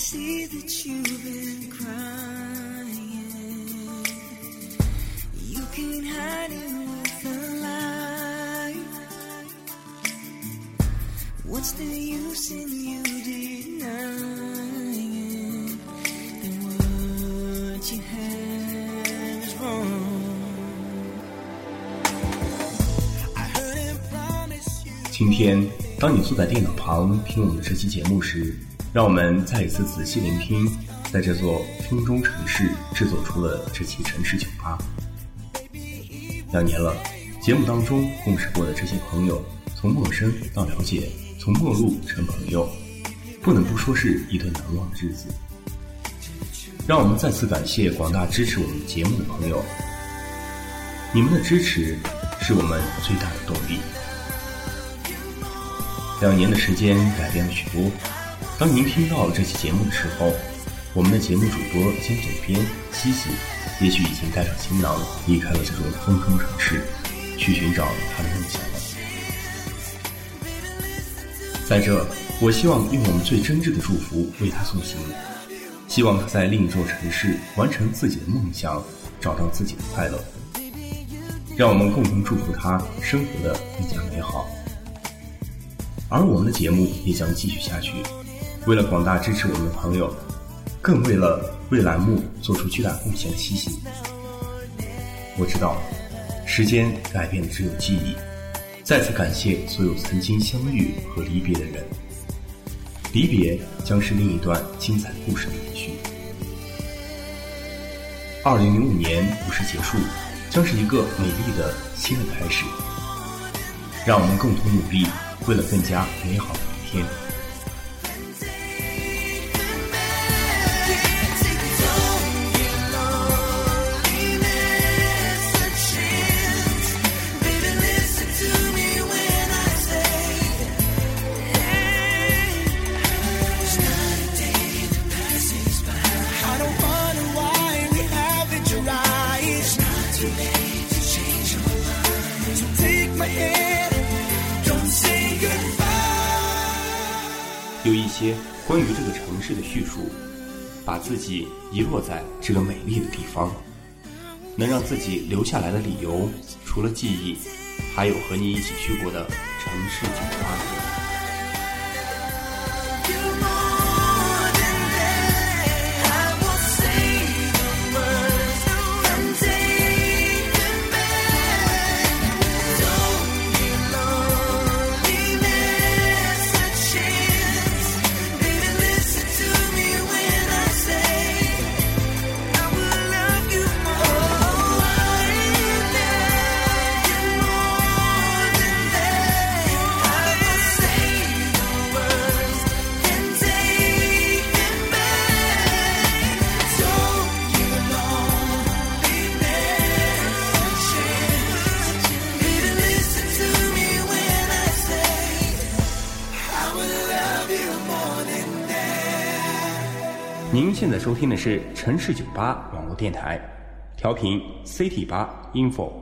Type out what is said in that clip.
see that you've been crying. You can't hide it with a lie. What's the use in you denying that what you have is wrong? I heard him promise you. 今天，当你坐在电脑旁听我们这期节目时，让我们再一次仔细聆听，在这座风中城市制作出了这期城市酒吧。两年了，节目当中共事过的这些朋友，从陌生到了解，从陌路成朋友，不能不说是一段难忘的日子。让我们再次感谢广大支持我们节目的朋友，你们的支持是我们最大的动力。两年的时间改变了许多。当您听到这期节目的时候，我们的节目主播兼总编西西，也许已经带上行囊离开了这座风坑城市，去寻找他的梦想了。在这，我希望用我们最真挚的祝福为他送行，希望他在另一座城市完成自己的梦想，找到自己的快乐。让我们共同祝福他生活的更加美好。而我们的节目也将继续下去。为了广大支持我们的朋友，更为了为栏目做出巨大贡献的西西，我知道，时间改变的只有记忆。再次感谢所有曾经相遇和离别的人，离别将是另一段精彩故事的延续。二零零五年不是结束，将是一个美丽的新的开始。让我们共同努力，为了更加美好的明天。有一些关于这个城市的叙述，把自己遗落在这个美丽的地方，能让自己留下来的理由，除了记忆，还有和你一起去过的城市酒吧。您现在收听的是城市酒吧网络电台，调频 CT 八 info。